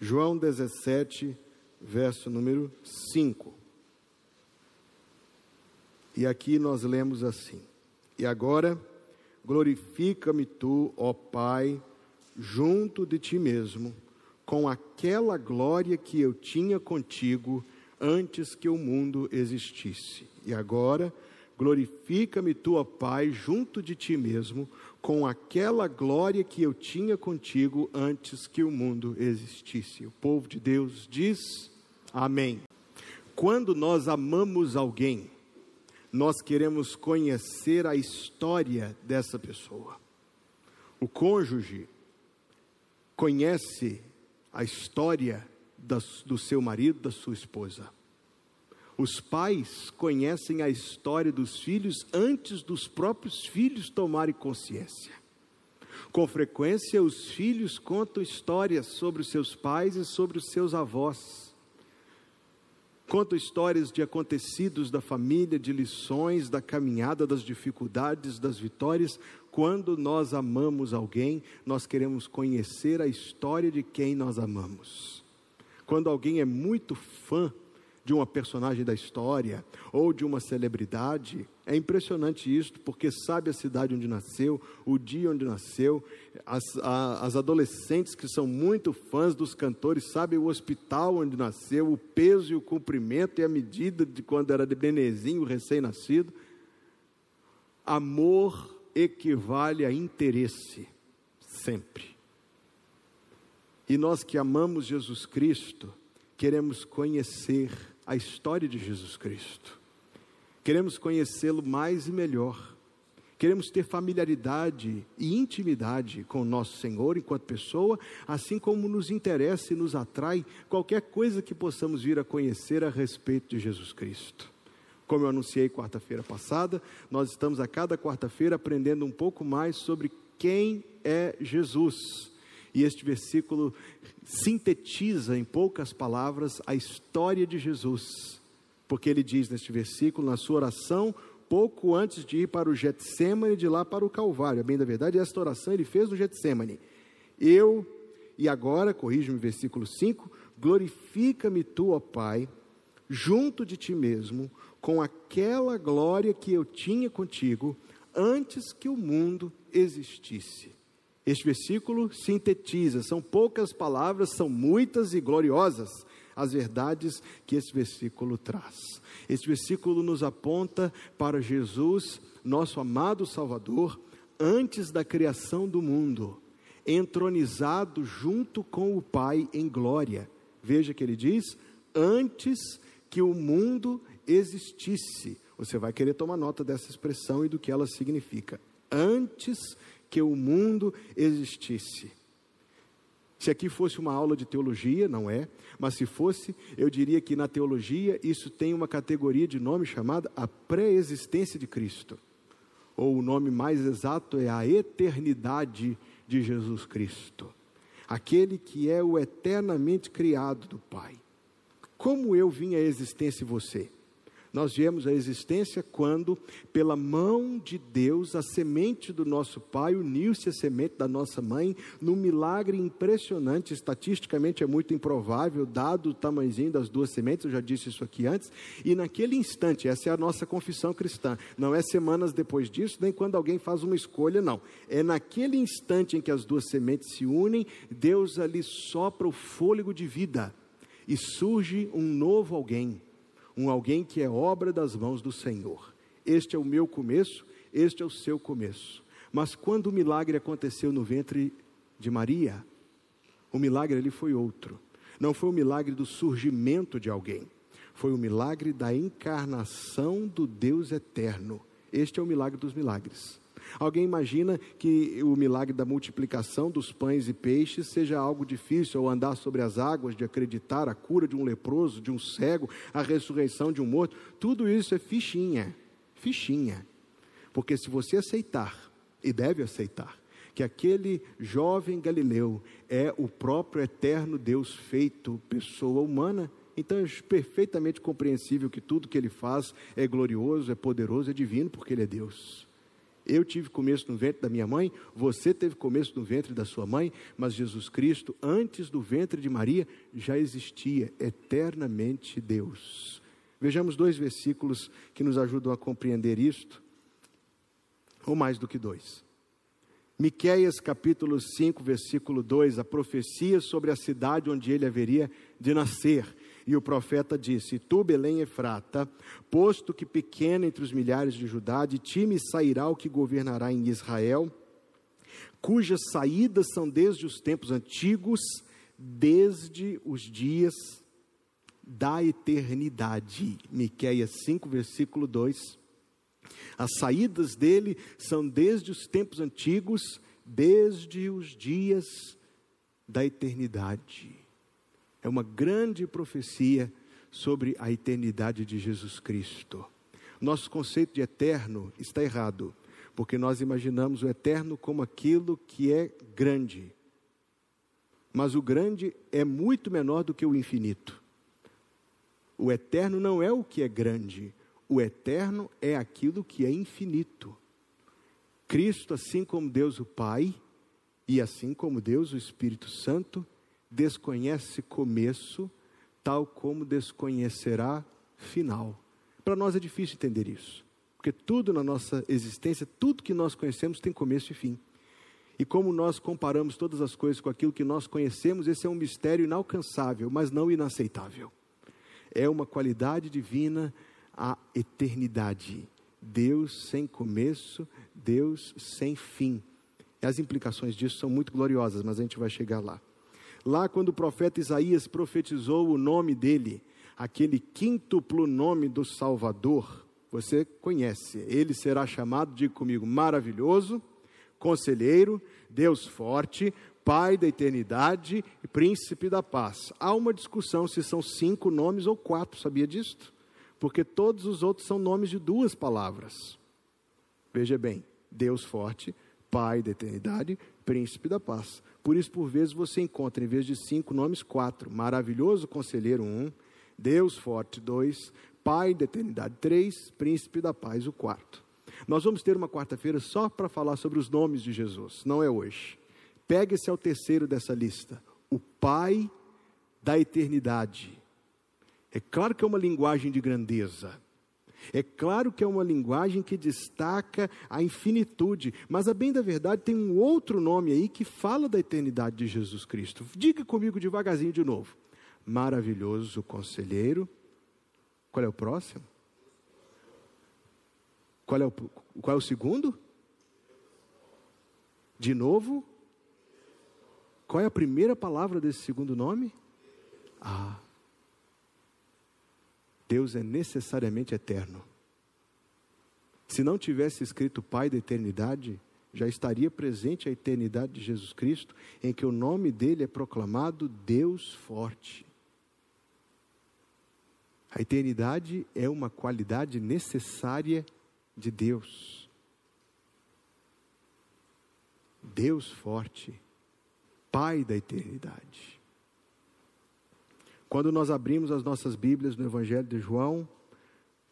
João 17, verso número 5. E aqui nós lemos assim: E agora glorifica-me tu, ó Pai, junto de ti mesmo, com aquela glória que eu tinha contigo antes que o mundo existisse. E agora glorifica-me tu, ó Pai, junto de ti mesmo, com aquela glória que eu tinha contigo antes que o mundo existisse. O povo de Deus diz: Amém. Quando nós amamos alguém, nós queremos conhecer a história dessa pessoa. O cônjuge conhece a história do seu marido, da sua esposa. Os pais conhecem a história dos filhos antes dos próprios filhos tomarem consciência. Com frequência, os filhos contam histórias sobre os seus pais e sobre os seus avós. Contam histórias de acontecidos da família, de lições, da caminhada, das dificuldades, das vitórias. Quando nós amamos alguém, nós queremos conhecer a história de quem nós amamos. Quando alguém é muito fã de uma personagem da história ou de uma celebridade. É impressionante isso, porque sabe a cidade onde nasceu, o dia onde nasceu. As, a, as adolescentes que são muito fãs dos cantores sabem o hospital onde nasceu, o peso e o comprimento e a medida de quando era de benezinho, recém-nascido. Amor equivale a interesse, sempre. E nós que amamos Jesus Cristo, queremos conhecer a história de Jesus Cristo. Queremos conhecê-lo mais e melhor. Queremos ter familiaridade e intimidade com o nosso Senhor enquanto pessoa, assim como nos interessa e nos atrai qualquer coisa que possamos vir a conhecer a respeito de Jesus Cristo. Como eu anunciei quarta-feira passada, nós estamos a cada quarta-feira aprendendo um pouco mais sobre quem é Jesus e este versículo sintetiza em poucas palavras a história de Jesus. Porque ele diz neste versículo, na sua oração, pouco antes de ir para o Getsemane, de lá para o Calvário. A bem da verdade, esta oração ele fez no Getsemane. Eu, e agora, corrija-me versículo 5, glorifica-me tu, ó Pai, junto de ti mesmo, com aquela glória que eu tinha contigo antes que o mundo existisse. Este versículo sintetiza, são poucas palavras, são muitas e gloriosas as verdades que esse versículo traz. Este versículo nos aponta para Jesus, nosso amado Salvador, antes da criação do mundo, entronizado junto com o Pai em glória. Veja que ele diz: antes que o mundo existisse. Você vai querer tomar nota dessa expressão e do que ela significa. Antes que o mundo existisse. Se aqui fosse uma aula de teologia, não é, mas se fosse, eu diria que na teologia isso tem uma categoria de nome chamada a pré-existência de Cristo. Ou o nome mais exato é a eternidade de Jesus Cristo. Aquele que é o eternamente criado do Pai. Como eu vim à existência em você? Nós viemos à existência quando, pela mão de Deus, a semente do nosso pai uniu-se à semente da nossa mãe, num milagre impressionante, estatisticamente é muito improvável, dado o tamanhozinho das duas sementes, eu já disse isso aqui antes, e naquele instante, essa é a nossa confissão cristã, não é semanas depois disso, nem quando alguém faz uma escolha, não, é naquele instante em que as duas sementes se unem, Deus ali sopra o fôlego de vida, e surge um novo alguém um alguém que é obra das mãos do Senhor. Este é o meu começo, este é o seu começo. Mas quando o milagre aconteceu no ventre de Maria, o milagre ali foi outro. Não foi o milagre do surgimento de alguém, foi o milagre da encarnação do Deus eterno. Este é o milagre dos milagres. Alguém imagina que o milagre da multiplicação dos pães e peixes seja algo difícil, ou andar sobre as águas, de acreditar a cura de um leproso, de um cego, a ressurreição de um morto. Tudo isso é fichinha, fichinha. Porque se você aceitar, e deve aceitar, que aquele jovem galileu é o próprio eterno Deus feito pessoa humana, então é perfeitamente compreensível que tudo que ele faz é glorioso, é poderoso, é divino, porque ele é Deus. Eu tive começo no ventre da minha mãe, você teve começo no ventre da sua mãe, mas Jesus Cristo, antes do ventre de Maria, já existia eternamente Deus. Vejamos dois versículos que nos ajudam a compreender isto, ou mais do que dois. Miqueias capítulo 5, versículo 2, a profecia sobre a cidade onde ele haveria de nascer. E o profeta disse: Tu, Belém Efrata, posto que pequena entre os milhares de Judá, de ti me sairá o que governará em Israel, cujas saídas são desde os tempos antigos, desde os dias da eternidade. Miqueias 5, versículo 2. As saídas dele são desde os tempos antigos, desde os dias da eternidade é uma grande profecia sobre a eternidade de Jesus Cristo. Nosso conceito de eterno está errado, porque nós imaginamos o eterno como aquilo que é grande. Mas o grande é muito menor do que o infinito. O eterno não é o que é grande, o eterno é aquilo que é infinito. Cristo, assim como Deus o Pai, e assim como Deus o Espírito Santo, desconhece começo, tal como desconhecerá final. Para nós é difícil entender isso, porque tudo na nossa existência, tudo que nós conhecemos tem começo e fim. E como nós comparamos todas as coisas com aquilo que nós conhecemos, esse é um mistério inalcançável, mas não inaceitável. É uma qualidade divina a eternidade. Deus sem começo, Deus sem fim. E as implicações disso são muito gloriosas, mas a gente vai chegar lá. Lá, quando o profeta Isaías profetizou o nome dele, aquele quíntuplo nome do Salvador, você conhece. Ele será chamado, diga comigo, maravilhoso, conselheiro, Deus forte, Pai da eternidade e príncipe da paz. Há uma discussão se são cinco nomes ou quatro, sabia disto? Porque todos os outros são nomes de duas palavras. Veja bem, Deus forte, Pai da eternidade, príncipe da paz. Por isso, por vezes, você encontra, em vez de cinco nomes, quatro. Maravilhoso conselheiro, um. Deus forte, dois. Pai da eternidade, três. Príncipe da paz, o quarto. Nós vamos ter uma quarta-feira só para falar sobre os nomes de Jesus. Não é hoje. Pegue esse ao terceiro dessa lista. O Pai da eternidade. É claro que é uma linguagem de grandeza. É claro que é uma linguagem que destaca a infinitude, mas a bem da verdade tem um outro nome aí que fala da eternidade de Jesus Cristo. Diga comigo devagarzinho de novo. Maravilhoso conselheiro. Qual é o próximo? Qual é o, qual é o segundo? De novo? Qual é a primeira palavra desse segundo nome? Ah. Deus é necessariamente eterno. Se não tivesse escrito Pai da eternidade, já estaria presente a eternidade de Jesus Cristo, em que o nome dele é proclamado Deus forte. A eternidade é uma qualidade necessária de Deus. Deus forte, Pai da eternidade. Quando nós abrimos as nossas Bíblias no Evangelho de João,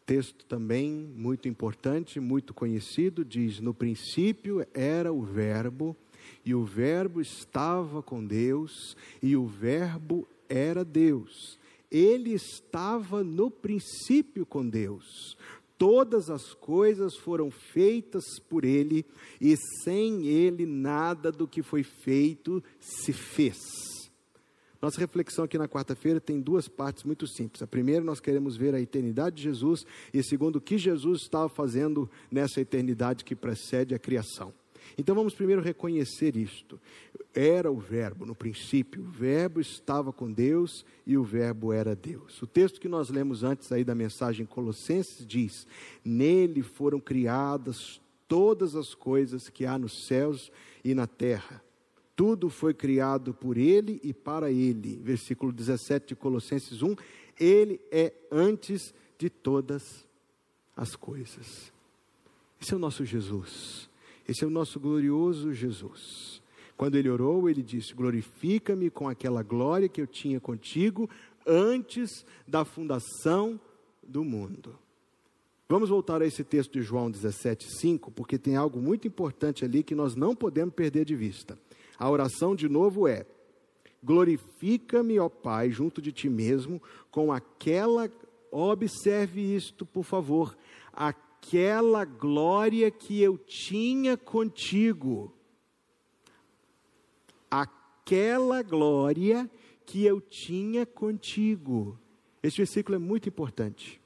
texto também muito importante, muito conhecido, diz: No princípio era o Verbo, e o Verbo estava com Deus, e o Verbo era Deus. Ele estava no princípio com Deus. Todas as coisas foram feitas por Ele, e sem Ele nada do que foi feito se fez. Nossa reflexão aqui na quarta-feira tem duas partes muito simples. A primeira, nós queremos ver a eternidade de Jesus, e a segunda, o que Jesus estava fazendo nessa eternidade que precede a criação. Então vamos primeiro reconhecer isto. Era o Verbo, no princípio, o Verbo estava com Deus e o Verbo era Deus. O texto que nós lemos antes aí da mensagem Colossenses diz: Nele foram criadas todas as coisas que há nos céus e na terra tudo foi criado por ele e para ele. Versículo 17 de Colossenses 1. Ele é antes de todas as coisas. Esse é o nosso Jesus. Esse é o nosso glorioso Jesus. Quando ele orou, ele disse: Glorifica-me com aquela glória que eu tinha contigo antes da fundação do mundo. Vamos voltar a esse texto de João 17,5, porque tem algo muito importante ali que nós não podemos perder de vista. A oração, de novo, é: Glorifica-me, ó Pai, junto de ti mesmo, com aquela, observe isto, por favor, aquela glória que eu tinha contigo. Aquela glória que eu tinha contigo. Este versículo é muito importante.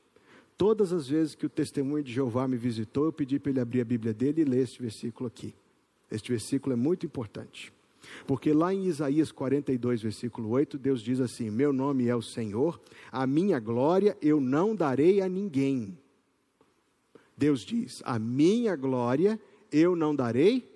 Todas as vezes que o testemunho de Jeová me visitou, eu pedi para ele abrir a Bíblia dele e ler este versículo aqui. Este versículo é muito importante. Porque lá em Isaías 42, versículo 8, Deus diz assim: Meu nome é o Senhor, a minha glória eu não darei a ninguém. Deus diz: A minha glória eu não darei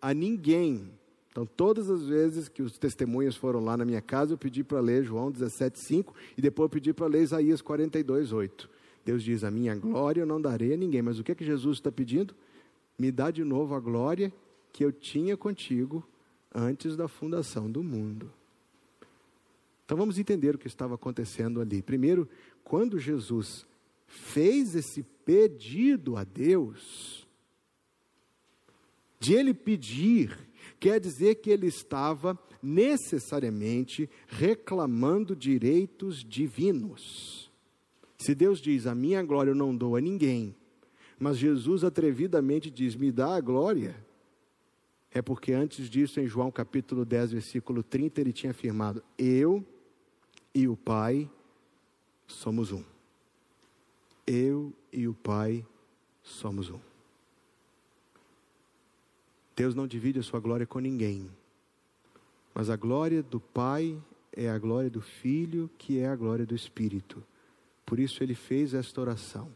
a ninguém. Então, todas as vezes que os testemunhas foram lá na minha casa, eu pedi para ler João 17,5 e depois eu pedi para ler Isaías 42, 8. Deus diz: A minha glória eu não darei a ninguém. Mas o que é que Jesus está pedindo? Me dá de novo a glória que eu tinha contigo antes da fundação do mundo. Então vamos entender o que estava acontecendo ali. Primeiro, quando Jesus fez esse pedido a Deus, de ele pedir, quer dizer que ele estava necessariamente reclamando direitos divinos. Se Deus diz: A minha glória eu não dou a ninguém, mas Jesus atrevidamente diz: Me dá a glória, é porque antes disso, em João capítulo 10, versículo 30, ele tinha afirmado: Eu e o Pai somos um. Eu e o Pai somos um. Deus não divide a sua glória com ninguém, mas a glória do Pai é a glória do Filho, que é a glória do Espírito. Por isso ele fez esta oração: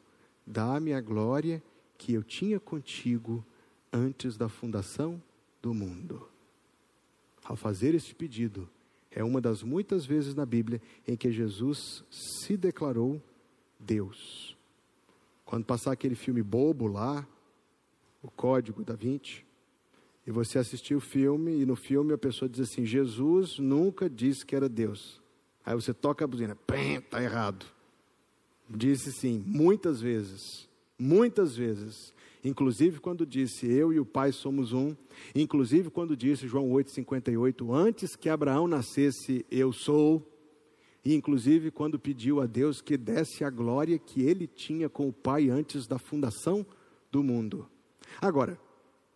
Dá-me a glória que eu tinha contigo antes da fundação do mundo. Ao fazer este pedido, é uma das muitas vezes na Bíblia em que Jesus se declarou Deus. Quando passar aquele filme bobo lá, o Código da Vinci, e você assistir o filme, e no filme a pessoa diz assim: Jesus nunca disse que era Deus. Aí você toca a buzina, está errado. Disse sim, muitas vezes, muitas vezes. Inclusive quando disse eu e o Pai somos um, inclusive quando disse João 8:58, antes que Abraão nascesse, eu sou. E inclusive quando pediu a Deus que desse a glória que ele tinha com o Pai antes da fundação do mundo. Agora,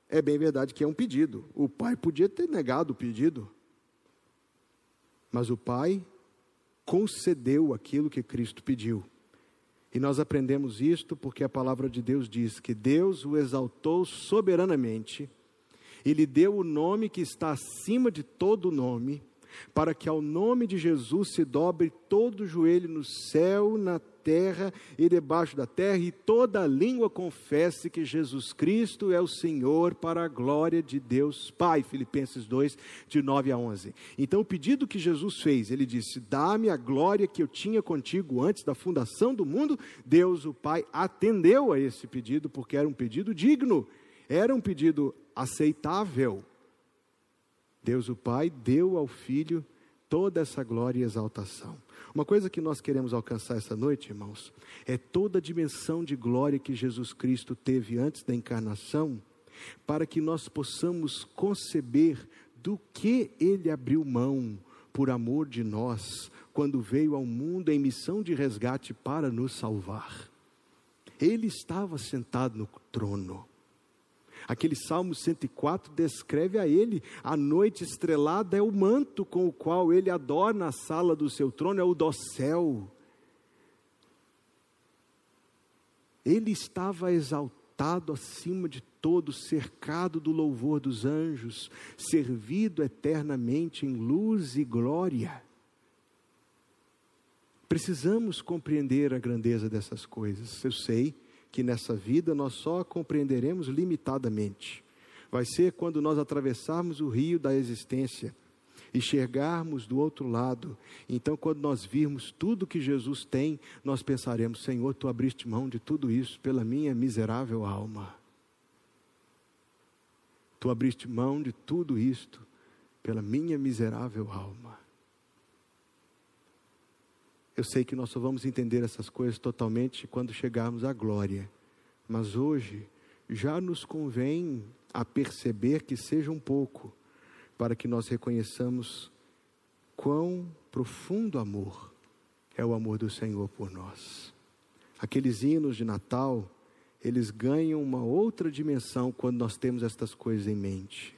é bem verdade que é um pedido. O pai podia ter negado o pedido. Mas o pai concedeu aquilo que Cristo pediu. E nós aprendemos isto porque a palavra de Deus diz que Deus o exaltou soberanamente e lhe deu o nome que está acima de todo nome, para que ao nome de Jesus se dobre todo joelho no céu, na terra e debaixo da terra, e toda língua confesse que Jesus Cristo é o Senhor para a glória de Deus Pai. Filipenses 2, de 9 a 11. Então, o pedido que Jesus fez, ele disse: Dá-me a glória que eu tinha contigo antes da fundação do mundo. Deus, o Pai, atendeu a esse pedido, porque era um pedido digno, era um pedido aceitável. Deus, o Pai, deu ao Filho toda essa glória e exaltação. Uma coisa que nós queremos alcançar essa noite, irmãos, é toda a dimensão de glória que Jesus Cristo teve antes da encarnação, para que nós possamos conceber do que ele abriu mão por amor de nós, quando veio ao mundo em missão de resgate para nos salvar. Ele estava sentado no trono. Aquele Salmo 104 descreve a ele a noite estrelada é o manto com o qual ele adorna a sala do seu trono, é o dossel. Ele estava exaltado acima de todo, cercado do louvor dos anjos, servido eternamente em luz e glória. Precisamos compreender a grandeza dessas coisas. Eu sei que nessa vida nós só compreenderemos limitadamente. Vai ser quando nós atravessarmos o rio da existência e chegarmos do outro lado. Então, quando nós virmos tudo que Jesus tem, nós pensaremos: Senhor, tu abriste mão de tudo isso pela minha miserável alma. Tu abriste mão de tudo isto pela minha miserável alma. Eu sei que nós só vamos entender essas coisas totalmente quando chegarmos à glória mas hoje já nos convém a perceber que seja um pouco, para que nós reconheçamos quão profundo amor é o amor do Senhor por nós. Aqueles hinos de Natal, eles ganham uma outra dimensão quando nós temos estas coisas em mente.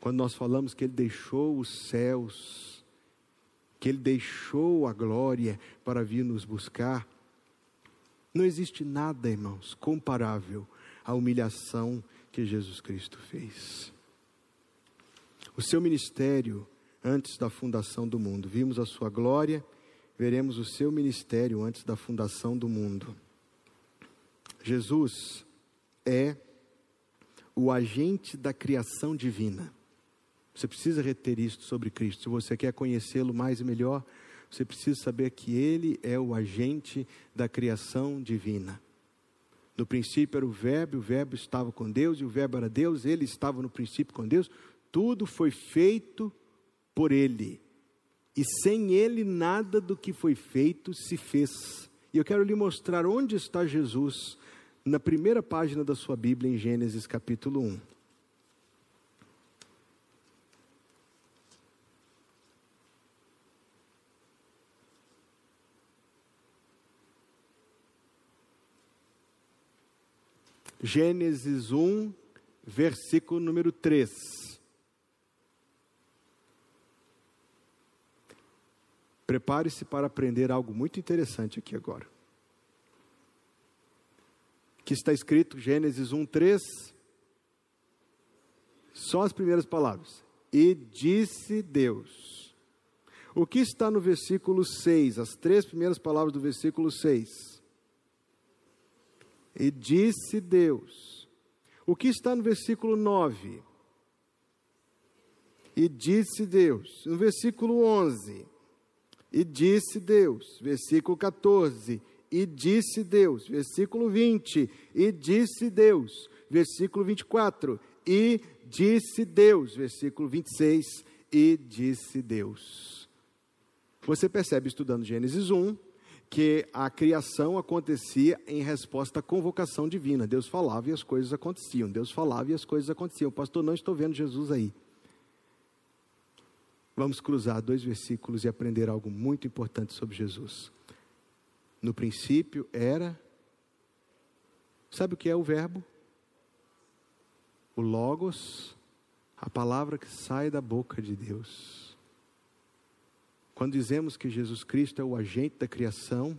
Quando nós falamos que Ele deixou os céus, que Ele deixou a glória para vir nos buscar, não existe nada, irmãos, comparável à humilhação que Jesus Cristo fez. O seu ministério antes da fundação do mundo. Vimos a sua glória, veremos o seu ministério antes da fundação do mundo. Jesus é o agente da criação divina. Você precisa reter isto sobre Cristo. Se você quer conhecê-lo mais e melhor, você precisa saber que ele é o agente da criação divina. No princípio era o Verbo, o Verbo estava com Deus, e o Verbo era Deus, ele estava no princípio com Deus. Tudo foi feito por ele. E sem ele, nada do que foi feito se fez. E eu quero lhe mostrar onde está Jesus na primeira página da sua Bíblia, em Gênesis capítulo 1. Gênesis 1, versículo número 3. Prepare-se para aprender algo muito interessante aqui agora. Que está escrito Gênesis 1:3. Só as primeiras palavras. E disse Deus. O que está no versículo 6? As três primeiras palavras do versículo 6. E disse Deus. O que está no versículo 9? E disse Deus. No versículo 11 e disse Deus, versículo 14. E disse Deus, versículo 20. E disse Deus, versículo 24. E disse Deus, versículo 26. E disse Deus. Você percebe estudando Gênesis 1 que a criação acontecia em resposta à convocação divina. Deus falava e as coisas aconteciam. Deus falava e as coisas aconteciam. Pastor, não estou vendo Jesus aí. Vamos cruzar dois versículos e aprender algo muito importante sobre Jesus. No princípio era. Sabe o que é o verbo? O Logos, a palavra que sai da boca de Deus. Quando dizemos que Jesus Cristo é o agente da criação,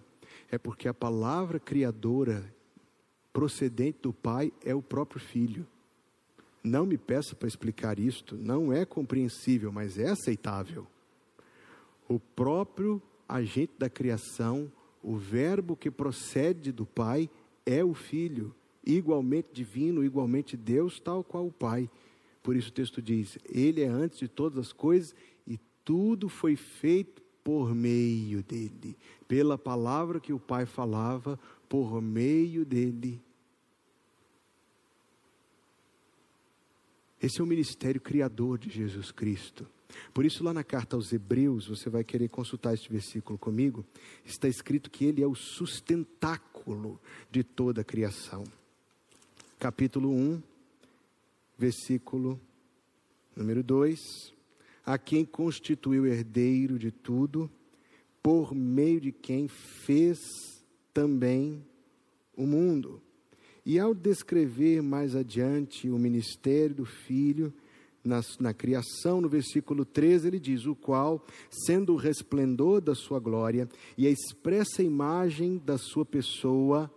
é porque a palavra criadora procedente do Pai é o próprio Filho. Não me peça para explicar isto, não é compreensível, mas é aceitável. O próprio agente da criação, o Verbo que procede do Pai, é o Filho, igualmente divino, igualmente Deus, tal qual o Pai. Por isso o texto diz: Ele é antes de todas as coisas tudo foi feito por meio dele, pela palavra que o Pai falava, por meio dele Esse é o ministério criador de Jesus Cristo. Por isso, lá na carta aos Hebreus, você vai querer consultar este versículo comigo, está escrito que ele é o sustentáculo de toda a criação. Capítulo 1, versículo número 2: A quem constituiu herdeiro de tudo, por meio de quem fez também o mundo. E ao descrever mais adiante o ministério do Filho, na, na, criação, no versículo 13, ele diz: O qual, sendo o resplendor da sua glória e a expressa imagem da sua pessoa,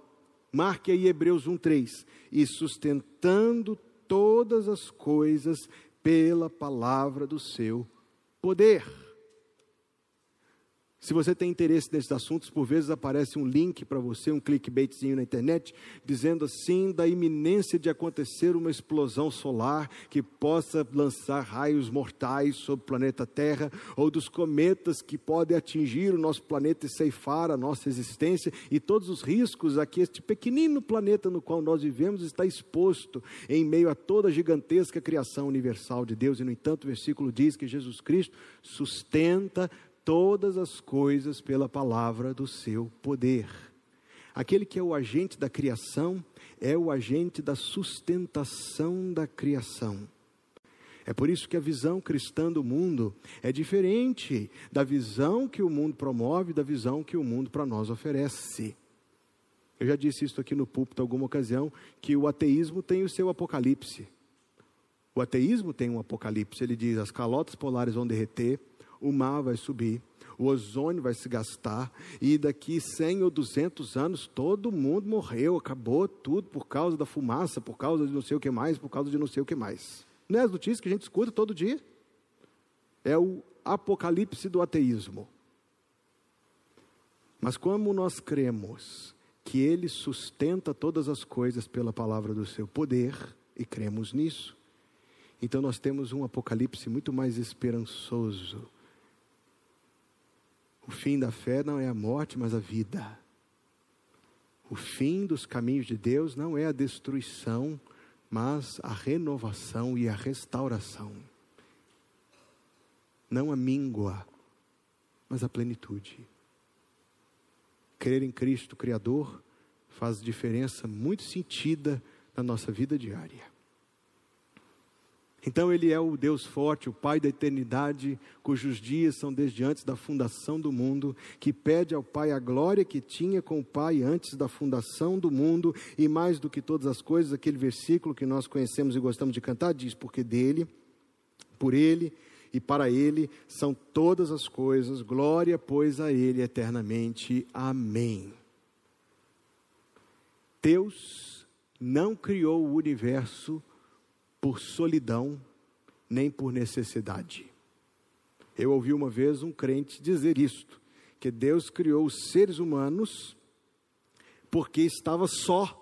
marque aí Hebreus 1,3: e sustentando todas as coisas pela palavra do seu poder. Se você tem interesse nesses assuntos, por vezes aparece um link para você, um clickbaitzinho na internet, dizendo assim da iminência de acontecer uma explosão solar que possa lançar raios mortais sobre o planeta Terra, ou dos cometas que podem atingir o nosso planeta e ceifar a nossa existência, e todos os riscos a que este pequenino planeta no qual nós vivemos está exposto em meio a toda a gigantesca criação universal de Deus. E, no entanto, o versículo diz que Jesus Cristo sustenta todas as coisas pela palavra do seu poder. Aquele que é o agente da criação é o agente da sustentação da criação. É por isso que a visão cristã do mundo é diferente da visão que o mundo promove, da visão que o mundo para nós oferece. Eu já disse isso aqui no púlpito alguma ocasião, que o ateísmo tem o seu apocalipse. O ateísmo tem um apocalipse, ele diz: as calotas polares vão derreter, o mar vai subir, o ozônio vai se gastar, e daqui 100 ou 200 anos todo mundo morreu, acabou tudo por causa da fumaça, por causa de não sei o que mais, por causa de não sei o que mais. Não é as notícias que a gente escuta todo dia? É o apocalipse do ateísmo. Mas como nós cremos que Ele sustenta todas as coisas pela palavra do seu poder, e cremos nisso, então nós temos um apocalipse muito mais esperançoso. Fim da fé não é a morte, mas a vida. O fim dos caminhos de Deus não é a destruição, mas a renovação e a restauração. Não a míngua, mas a plenitude. Crer em Cristo Criador faz diferença muito sentida na nossa vida diária. Então ele é o Deus forte, o Pai da eternidade, cujos dias são desde antes da fundação do mundo, que pede ao Pai a glória que tinha com o Pai antes da fundação do mundo, e mais do que todas as coisas, aquele versículo que nós conhecemos e gostamos de cantar diz: porque dele, por ele e para ele são todas as coisas, glória, pois a ele eternamente. Amém. Deus não criou o universo por solidão, nem por necessidade. Eu ouvi uma vez um crente dizer isto, que Deus criou os seres humanos porque estava só.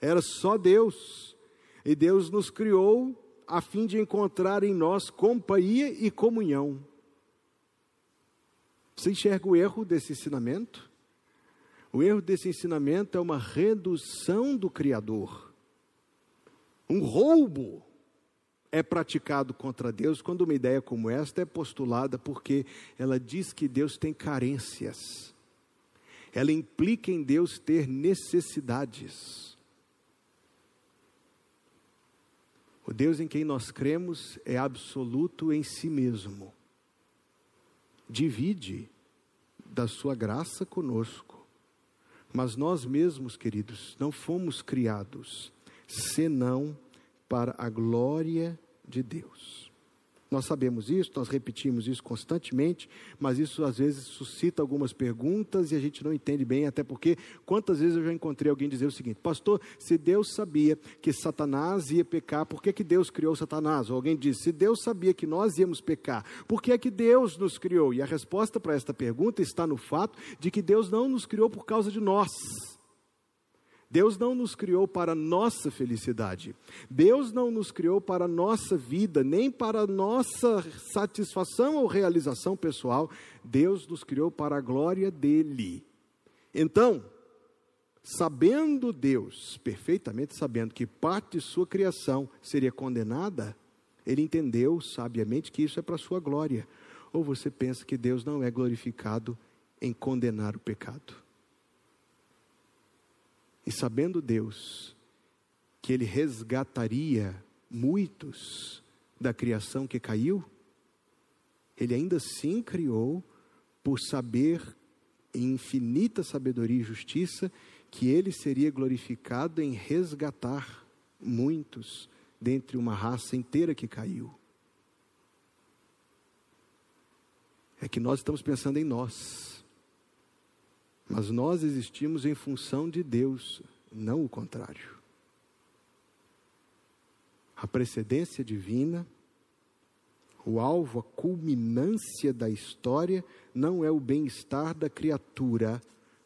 Era só Deus. E Deus nos criou a fim de encontrar em nós companhia e comunhão. Você enxerga o erro desse ensinamento? O erro desse ensinamento é uma redução do Criador. Um roubo é praticado contra Deus quando uma ideia como esta é postulada porque ela diz que Deus tem carências. Ela implica em Deus ter necessidades. O Deus em quem nós cremos é absoluto em si mesmo. Divide da sua graça conosco. Mas nós mesmos, queridos, não fomos criados senão para a glória de Deus. Nós sabemos isso, nós repetimos isso constantemente, mas isso às vezes suscita algumas perguntas e a gente não entende bem, até porque quantas vezes eu já encontrei alguém dizer o seguinte: Pastor, se Deus sabia que Satanás ia pecar, por que, que Deus criou Satanás? Ou alguém diz: Se Deus sabia que nós íamos pecar, por que é que Deus nos criou? E a resposta para esta pergunta está no fato de que Deus não nos criou por causa de nós. Deus não nos criou para nossa felicidade. Deus não nos criou para nossa vida, nem para nossa satisfação ou realização pessoal. Deus nos criou para a glória dele. Então, sabendo Deus, perfeitamente sabendo que parte de sua criação seria condenada, ele entendeu sabiamente que isso é para sua glória. Ou você pensa que Deus não é glorificado em condenar o pecado? E sabendo Deus que Ele resgataria muitos da criação que caiu, Ele ainda assim criou, por saber, em infinita sabedoria e justiça, que Ele seria glorificado em resgatar muitos dentre uma raça inteira que caiu. É que nós estamos pensando em nós. Mas nós existimos em função de Deus, não o contrário. A precedência divina, o alvo, a culminância da história, não é o bem-estar da criatura,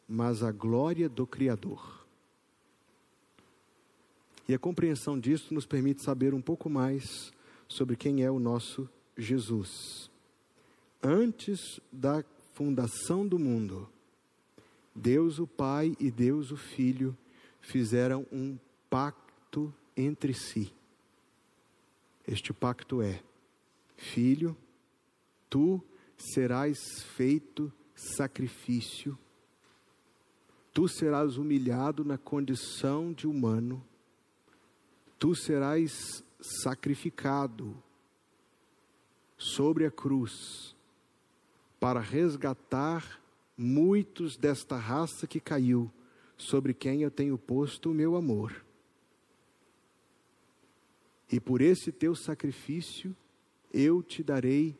mas a glória do Criador. E a compreensão disso nos permite saber um pouco mais sobre quem é o nosso Jesus. Antes da fundação do mundo, Deus o Pai e Deus o Filho fizeram um pacto entre si. Este pacto é: Filho, tu serás feito sacrifício, tu serás humilhado na condição de humano, tu serás sacrificado sobre a cruz para resgatar muitos desta raça que caiu, sobre quem eu tenho posto o meu amor. E por esse teu sacrifício, eu te darei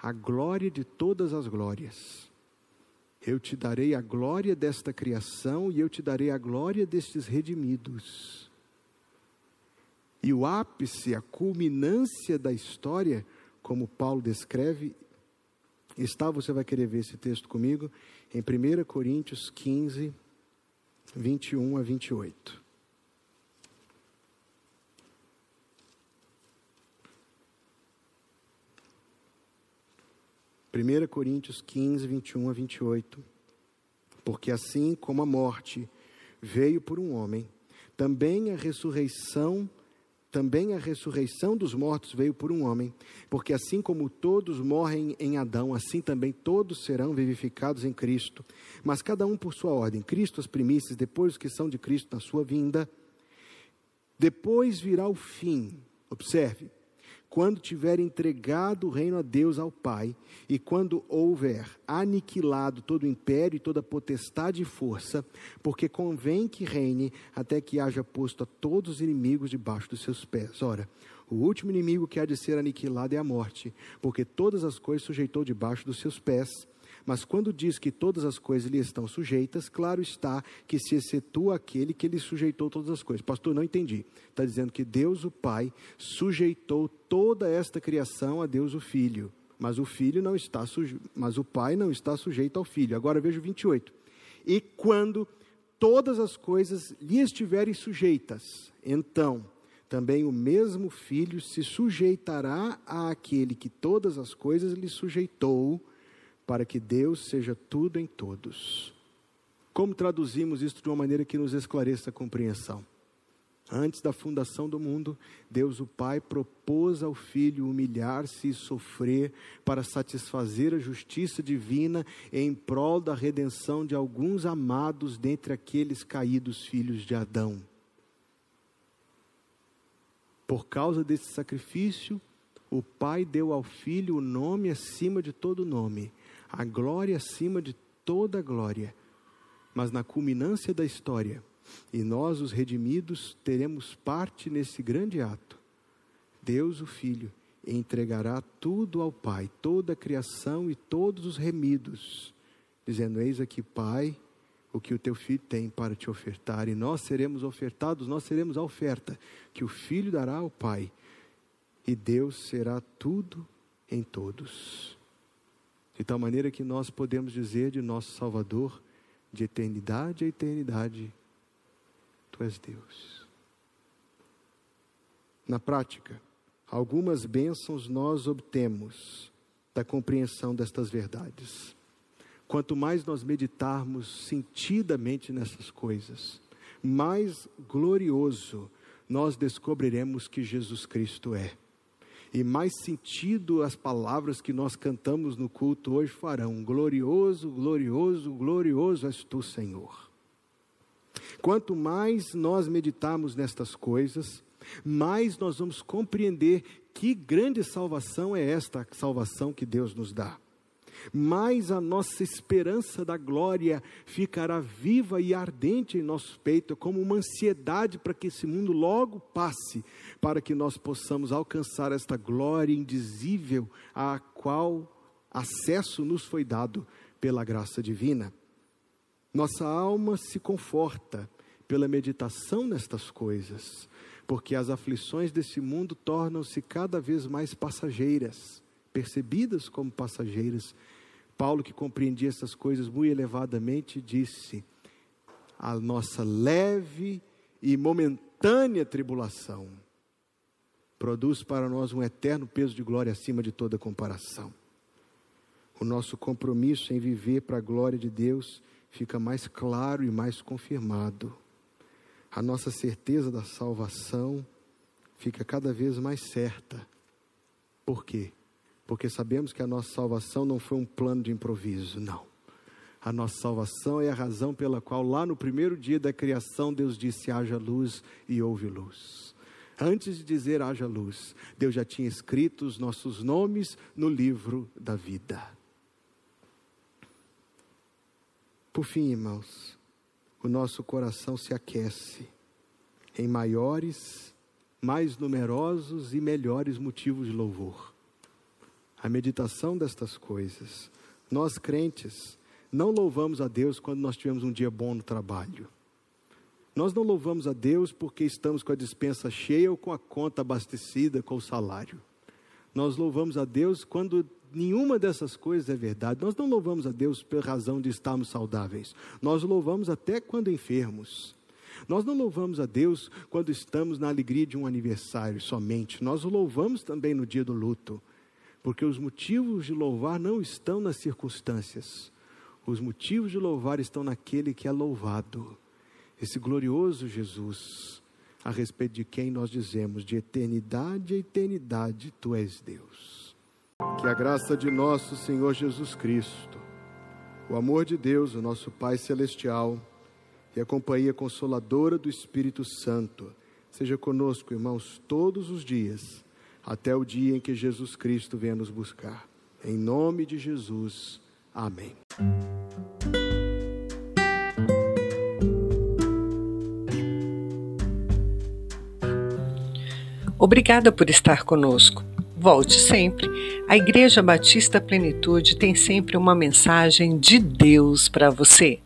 a glória de todas as glórias. Eu te darei a glória desta criação e eu te darei a glória destes redimidos. E o ápice, a culminância da história, como Paulo descreve, está, você vai querer ver esse texto comigo, em 1 Coríntios 15, 21 a 28. 1 Coríntios 15, 21 a 28. Porque assim como a morte veio por um homem, também a ressurreição, também a ressurreição dos mortos veio por um homem, porque assim como todos morrem em Adão, assim também todos serão vivificados em Cristo, mas cada um por sua ordem. Cristo as primícias, depois os que são de Cristo na sua vinda. Depois virá o fim. Observe, quando tiver entregado o reino a Deus, ao Pai, e quando houver aniquilado todo o império e toda potestade e força, porque convém que reine até que haja posto a todos os inimigos debaixo dos seus pés. Ora, o último inimigo que há de ser aniquilado é a morte, porque todas as coisas sujeitou debaixo dos seus pés. Mas quando diz que todas as coisas lhe estão sujeitas, claro está que se excetua aquele que lhe sujeitou todas as coisas. Pastor, não entendi. Está dizendo que Deus, o Pai, sujeitou toda esta criação a Deus, o Filho. Mas o filho não está suje... mas o pai não está sujeito ao filho. Agora veja o 28. E quando todas as coisas lhe estiverem sujeitas, então também o mesmo filho se sujeitará àquele que todas as coisas lhe sujeitou, para que Deus seja tudo em todos. Como traduzimos isso de uma maneira que nos esclareça a compreensão? Antes da fundação do mundo, Deus o Pai propôs ao Filho humilhar-se e sofrer para satisfazer a justiça divina em prol da redenção de alguns amados dentre aqueles caídos filhos de Adão. Por causa desse sacrifício, o Pai deu ao Filho o nome acima de todo nome, a glória acima de toda glória. Mas na culminância da história, e nós, os redimidos, teremos parte nesse grande ato. Deus, o Filho, entregará tudo ao Pai, toda a criação e todos os remidos, dizendo: Eis aqui, Pai, o que o teu filho tem para te ofertar, e nós seremos ofertados, nós seremos a oferta que o Filho dará ao Pai, e Deus será tudo em todos. De tal maneira que nós podemos dizer de nosso Salvador, de eternidade a eternidade, Tu és Deus. Na prática, algumas bênçãos nós obtemos da compreensão destas verdades. Quanto mais nós meditarmos sentidamente nessas coisas, mais glorioso nós descobriremos que Jesus Cristo é e mais sentido as palavras que nós cantamos no culto hoje farão. Glorioso, glorioso, glorioso és tu, Senhor. Quanto mais nós meditarmos nestas coisas, mais nós vamos compreender que grande salvação é esta salvação que Deus nos dá mais a nossa esperança da glória ficará viva e ardente em nosso peito, como uma ansiedade para que esse mundo logo passe, para que nós possamos alcançar esta glória indizível a qual acesso nos foi dado pela graça divina. Nossa alma se conforta pela meditação nestas coisas, porque as aflições desse mundo tornam-se cada vez mais passageiras percebidas como passageiras. Paulo, que compreendia essas coisas muito elevadamente, disse: a nossa leve e momentânea tribulação produz para nós um eterno peso de glória acima de toda comparação. O nosso compromisso em viver para a glória de Deus fica mais claro e mais confirmado. A nossa certeza da salvação fica cada vez mais certa. Por quê? Porque sabemos que a nossa salvação não foi um plano de improviso, não. A nossa salvação é a razão pela qual, lá no primeiro dia da criação, Deus disse: haja luz e houve luz. Antes de dizer haja luz, Deus já tinha escrito os nossos nomes no livro da vida. Por fim, irmãos, o nosso coração se aquece em maiores, mais numerosos e melhores motivos de louvor. A meditação destas coisas. Nós crentes não louvamos a Deus quando nós tivemos um dia bom no trabalho. Nós não louvamos a Deus porque estamos com a dispensa cheia ou com a conta abastecida com o salário. Nós louvamos a Deus quando nenhuma dessas coisas é verdade. Nós não louvamos a Deus pela razão de estarmos saudáveis. Nós louvamos até quando enfermos. Nós não louvamos a Deus quando estamos na alegria de um aniversário somente. Nós o louvamos também no dia do luto. Porque os motivos de louvar não estão nas circunstâncias. Os motivos de louvar estão naquele que é louvado esse glorioso Jesus, a respeito de quem nós dizemos de eternidade a eternidade, tu és Deus. Que a graça de nosso Senhor Jesus Cristo, o amor de Deus, o nosso Pai Celestial, e a companhia consoladora do Espírito Santo, seja conosco, irmãos, todos os dias, até o dia em que Jesus Cristo venha nos buscar. Em nome de Jesus. Amém. Obrigada por estar conosco. Volte sempre. A Igreja Batista Plenitude tem sempre uma mensagem de Deus para você.